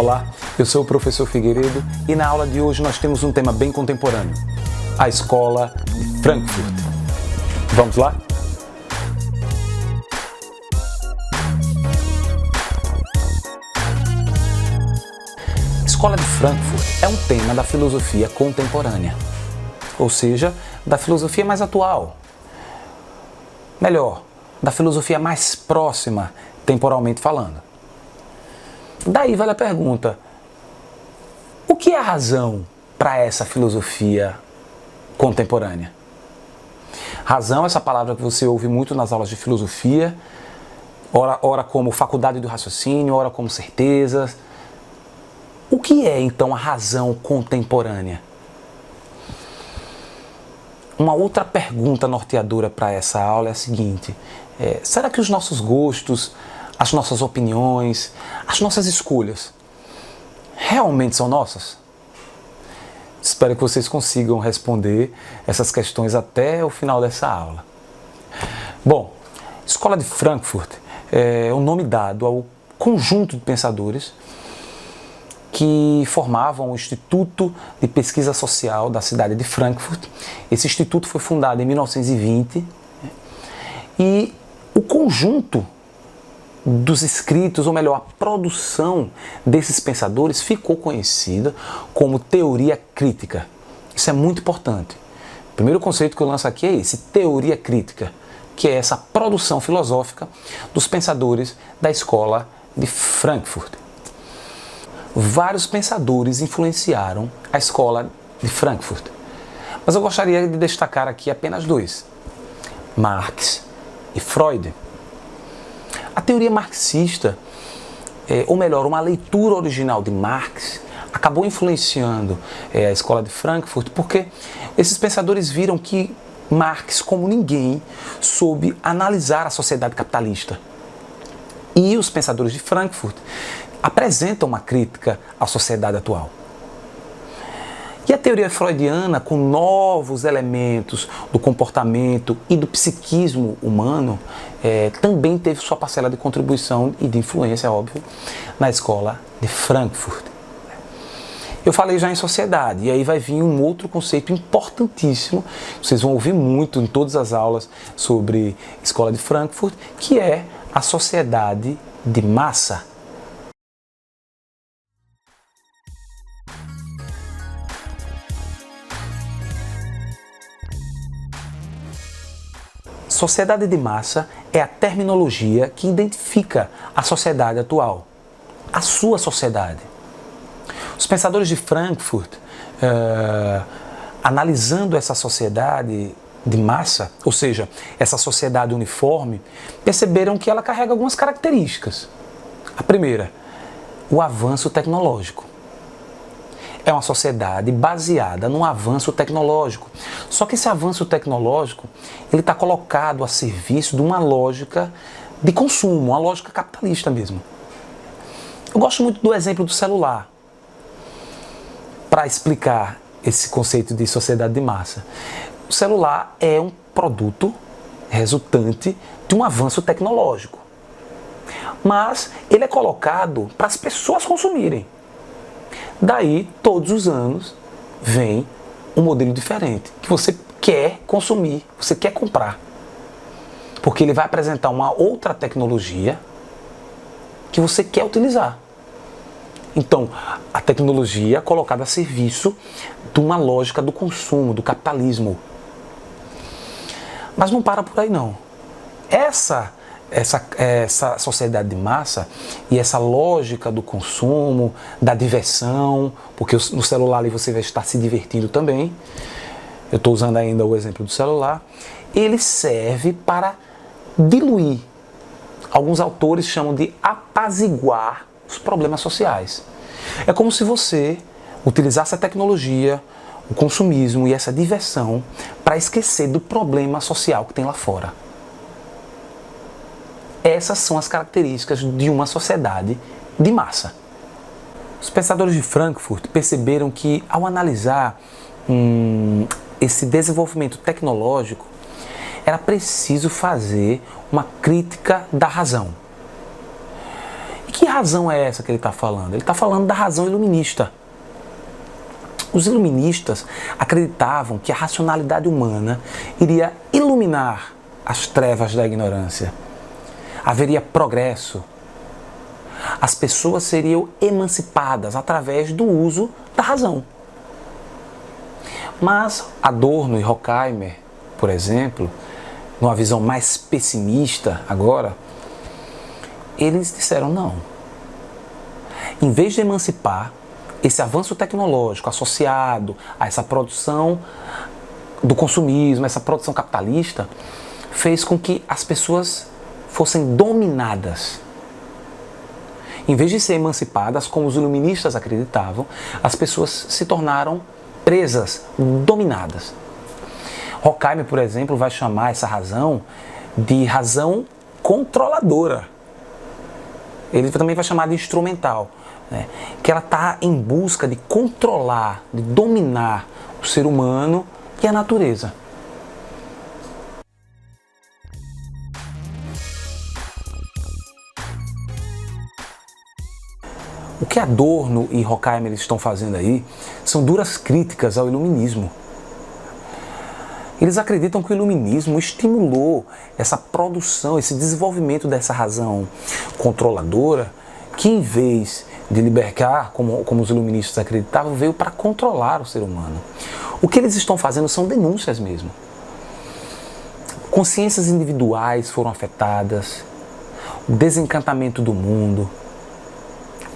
Olá, eu sou o professor Figueiredo e na aula de hoje nós temos um tema bem contemporâneo: a escola de Frankfurt. Vamos lá? Escola de Frankfurt é um tema da filosofia contemporânea, ou seja, da filosofia mais atual. Melhor, da filosofia mais próxima, temporalmente falando. Daí vale a pergunta: o que é a razão para essa filosofia contemporânea? Razão, essa palavra que você ouve muito nas aulas de filosofia, ora, ora como faculdade do raciocínio, ora como certezas. O que é então a razão contemporânea? Uma outra pergunta norteadora para essa aula é a seguinte: é, será que os nossos gostos, as nossas opiniões, as nossas escolhas realmente são nossas? Espero que vocês consigam responder essas questões até o final dessa aula. Bom, Escola de Frankfurt é o nome dado ao conjunto de pensadores que formavam o Instituto de Pesquisa Social da cidade de Frankfurt. Esse instituto foi fundado em 1920 e o conjunto dos escritos, ou melhor, a produção desses pensadores ficou conhecida como teoria crítica. Isso é muito importante. O primeiro conceito que eu lanço aqui é esse: teoria crítica, que é essa produção filosófica dos pensadores da escola de Frankfurt. Vários pensadores influenciaram a escola de Frankfurt, mas eu gostaria de destacar aqui apenas dois: Marx e Freud. A teoria marxista, é, ou melhor, uma leitura original de Marx, acabou influenciando é, a escola de Frankfurt, porque esses pensadores viram que Marx, como ninguém, soube analisar a sociedade capitalista. E os pensadores de Frankfurt apresentam uma crítica à sociedade atual. Teoria freudiana, com novos elementos do comportamento e do psiquismo humano, é, também teve sua parcela de contribuição e de influência, óbvio, na escola de Frankfurt. Eu falei já em sociedade, e aí vai vir um outro conceito importantíssimo, vocês vão ouvir muito em todas as aulas sobre escola de Frankfurt, que é a sociedade de massa. Sociedade de massa é a terminologia que identifica a sociedade atual, a sua sociedade. Os pensadores de Frankfurt, uh, analisando essa sociedade de massa, ou seja, essa sociedade uniforme, perceberam que ela carrega algumas características. A primeira, o avanço tecnológico é uma sociedade baseada no avanço tecnológico. Só que esse avanço tecnológico ele está colocado a serviço de uma lógica de consumo, uma lógica capitalista mesmo. Eu gosto muito do exemplo do celular para explicar esse conceito de sociedade de massa. O celular é um produto resultante de um avanço tecnológico. Mas ele é colocado para as pessoas consumirem. Daí, todos os anos, vem um modelo diferente que você quer consumir, você quer comprar. Porque ele vai apresentar uma outra tecnologia que você quer utilizar. Então, a tecnologia é colocada a serviço de uma lógica do consumo, do capitalismo. Mas não para por aí não. Essa essa, essa sociedade de massa e essa lógica do consumo, da diversão, porque no celular ali você vai estar se divertindo também. Eu estou usando ainda o exemplo do celular. Ele serve para diluir. Alguns autores chamam de apaziguar os problemas sociais. É como se você utilizasse a tecnologia, o consumismo e essa diversão para esquecer do problema social que tem lá fora. Essas são as características de uma sociedade de massa. Os pensadores de Frankfurt perceberam que, ao analisar hum, esse desenvolvimento tecnológico, era preciso fazer uma crítica da razão. E que razão é essa que ele está falando? Ele está falando da razão iluminista. Os iluministas acreditavam que a racionalidade humana iria iluminar as trevas da ignorância. Haveria progresso. As pessoas seriam emancipadas através do uso da razão. Mas Adorno e Horkheimer, por exemplo, numa visão mais pessimista agora, eles disseram não. Em vez de emancipar, esse avanço tecnológico associado a essa produção do consumismo, essa produção capitalista, fez com que as pessoas fossem dominadas. Em vez de ser emancipadas, como os iluministas acreditavam, as pessoas se tornaram presas, dominadas. Horkheimer, por exemplo, vai chamar essa razão de razão controladora. Ele também vai chamar de instrumental, né? que ela está em busca de controlar, de dominar o ser humano e a natureza. O que Adorno e Horkheimer estão fazendo aí são duras críticas ao iluminismo. Eles acreditam que o iluminismo estimulou essa produção, esse desenvolvimento dessa razão controladora, que em vez de libertar, como, como os iluministas acreditavam, veio para controlar o ser humano. O que eles estão fazendo são denúncias mesmo. Consciências individuais foram afetadas, o desencantamento do mundo.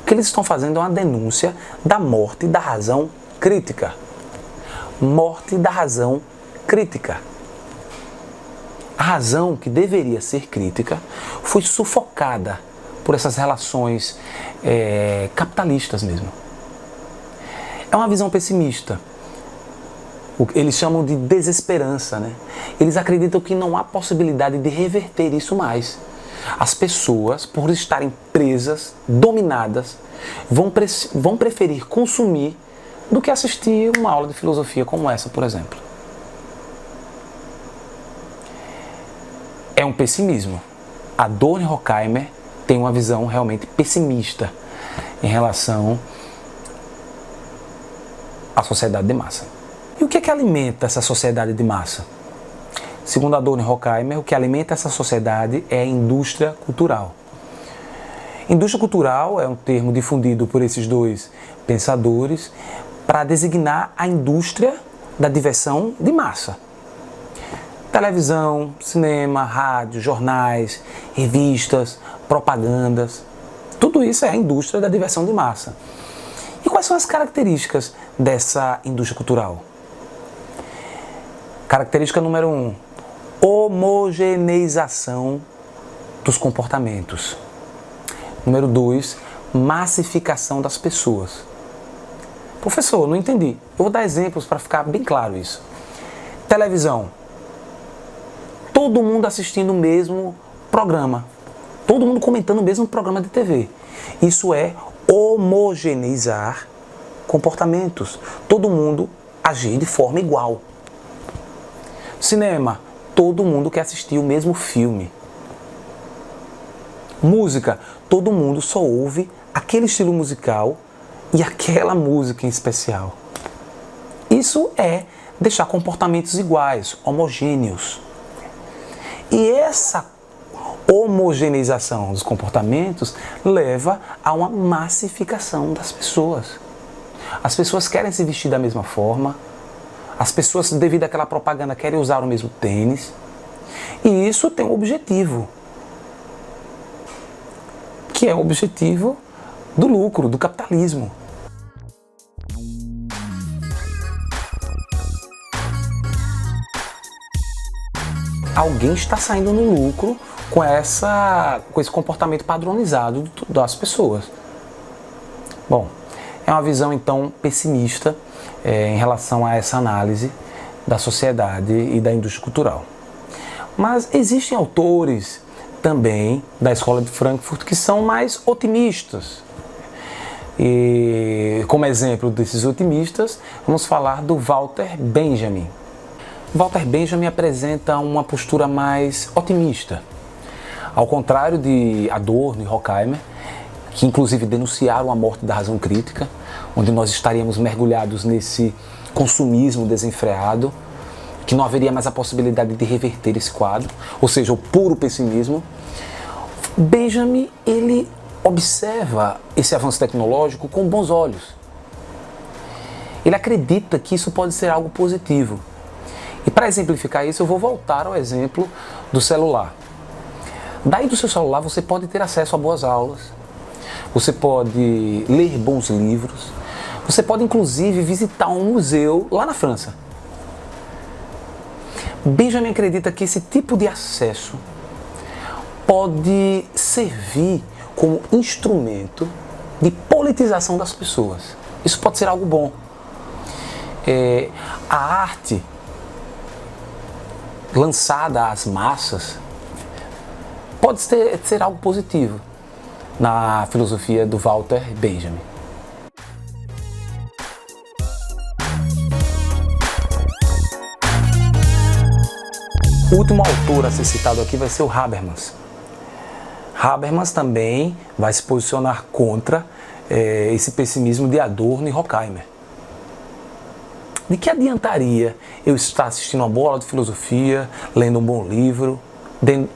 Que eles estão fazendo é uma denúncia da morte da razão crítica. Morte da razão crítica. A razão que deveria ser crítica foi sufocada por essas relações é, capitalistas mesmo. É uma visão pessimista. Eles chamam de desesperança, né? Eles acreditam que não há possibilidade de reverter isso mais. As pessoas, por estarem presas, dominadas, vão, pre vão preferir consumir do que assistir uma aula de filosofia como essa, por exemplo. é um pessimismo. A Dorn Horkheimer tem uma visão realmente pessimista em relação à sociedade de massa. E o que é que alimenta essa sociedade de massa? Segundo a Dorn Horkheimer, o que alimenta essa sociedade é a indústria cultural. Indústria cultural é um termo difundido por esses dois pensadores para designar a indústria da diversão de massa televisão, cinema, rádio, jornais, revistas, propagandas. Tudo isso é a indústria da diversão de massa. E quais são as características dessa indústria cultural? Característica número um: homogeneização dos comportamentos. Número dois: massificação das pessoas. Professor, não entendi. Eu vou dar exemplos para ficar bem claro isso. Televisão todo mundo assistindo o mesmo programa, todo mundo comentando o mesmo programa de TV. Isso é homogeneizar comportamentos, todo mundo agir de forma igual. Cinema, todo mundo quer assistir o mesmo filme. Música, todo mundo só ouve aquele estilo musical e aquela música em especial. Isso é deixar comportamentos iguais, homogêneos. E essa homogeneização dos comportamentos leva a uma massificação das pessoas. As pessoas querem se vestir da mesma forma, as pessoas, devido àquela propaganda, querem usar o mesmo tênis. E isso tem um objetivo, que é o objetivo do lucro, do capitalismo. alguém está saindo no lucro com, essa, com esse comportamento padronizado das pessoas. Bom, é uma visão então pessimista é, em relação a essa análise da sociedade e da indústria cultural. Mas existem autores também da escola de Frankfurt que são mais otimistas. E como exemplo desses otimistas, vamos falar do Walter Benjamin. Walter Benjamin apresenta uma postura mais otimista. Ao contrário de Adorno e Horkheimer, que inclusive denunciaram a morte da razão crítica, onde nós estaríamos mergulhados nesse consumismo desenfreado, que não haveria mais a possibilidade de reverter esse quadro, ou seja, o puro pessimismo. Benjamin, ele observa esse avanço tecnológico com bons olhos. Ele acredita que isso pode ser algo positivo. E para exemplificar isso, eu vou voltar ao exemplo do celular. Daí do seu celular você pode ter acesso a boas aulas, você pode ler bons livros, você pode inclusive visitar um museu lá na França. Benjamin acredita que esse tipo de acesso pode servir como instrumento de politização das pessoas. Isso pode ser algo bom. É, a arte lançada às massas pode ser, ser algo positivo na filosofia do Walter Benjamin. O último autor a ser citado aqui vai ser o Habermas. Habermas também vai se posicionar contra é, esse pessimismo de Adorno e Horkheimer. De que adiantaria eu estar assistindo uma boa aula de filosofia, lendo um bom livro,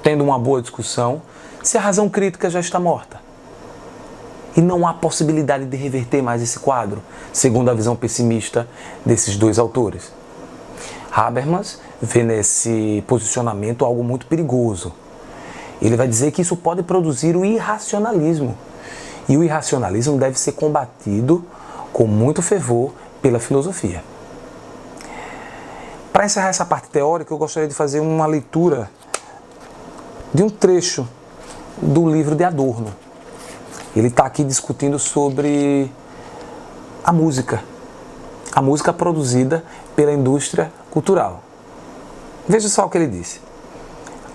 tendo uma boa discussão, se a razão crítica já está morta? E não há possibilidade de reverter mais esse quadro, segundo a visão pessimista desses dois autores. Habermas vê nesse posicionamento algo muito perigoso. Ele vai dizer que isso pode produzir o irracionalismo. E o irracionalismo deve ser combatido com muito fervor pela filosofia. Para encerrar essa parte teórica, eu gostaria de fazer uma leitura de um trecho do livro de Adorno. Ele está aqui discutindo sobre a música, a música produzida pela indústria cultural. Veja só o que ele disse.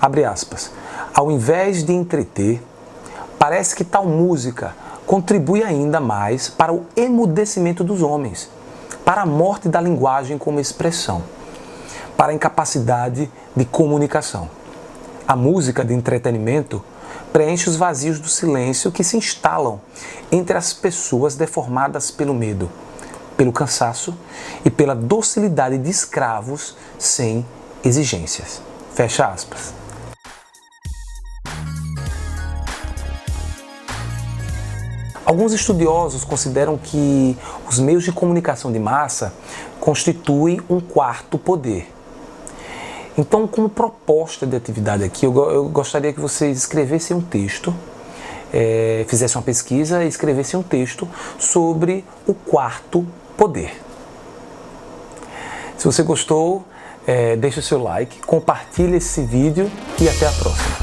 Abre aspas. Ao invés de entreter, parece que tal música contribui ainda mais para o emudecimento dos homens, para a morte da linguagem como expressão para a incapacidade de comunicação. A música de entretenimento preenche os vazios do silêncio que se instalam entre as pessoas deformadas pelo medo, pelo cansaço e pela docilidade de escravos sem exigências. Fecha aspas. Alguns estudiosos consideram que os meios de comunicação de massa constituem um quarto poder então, como proposta de atividade aqui, eu, eu gostaria que vocês escrevessem um texto, é, fizessem uma pesquisa e escrevessem um texto sobre o quarto poder. Se você gostou, é, deixe o seu like, compartilhe esse vídeo e até a próxima.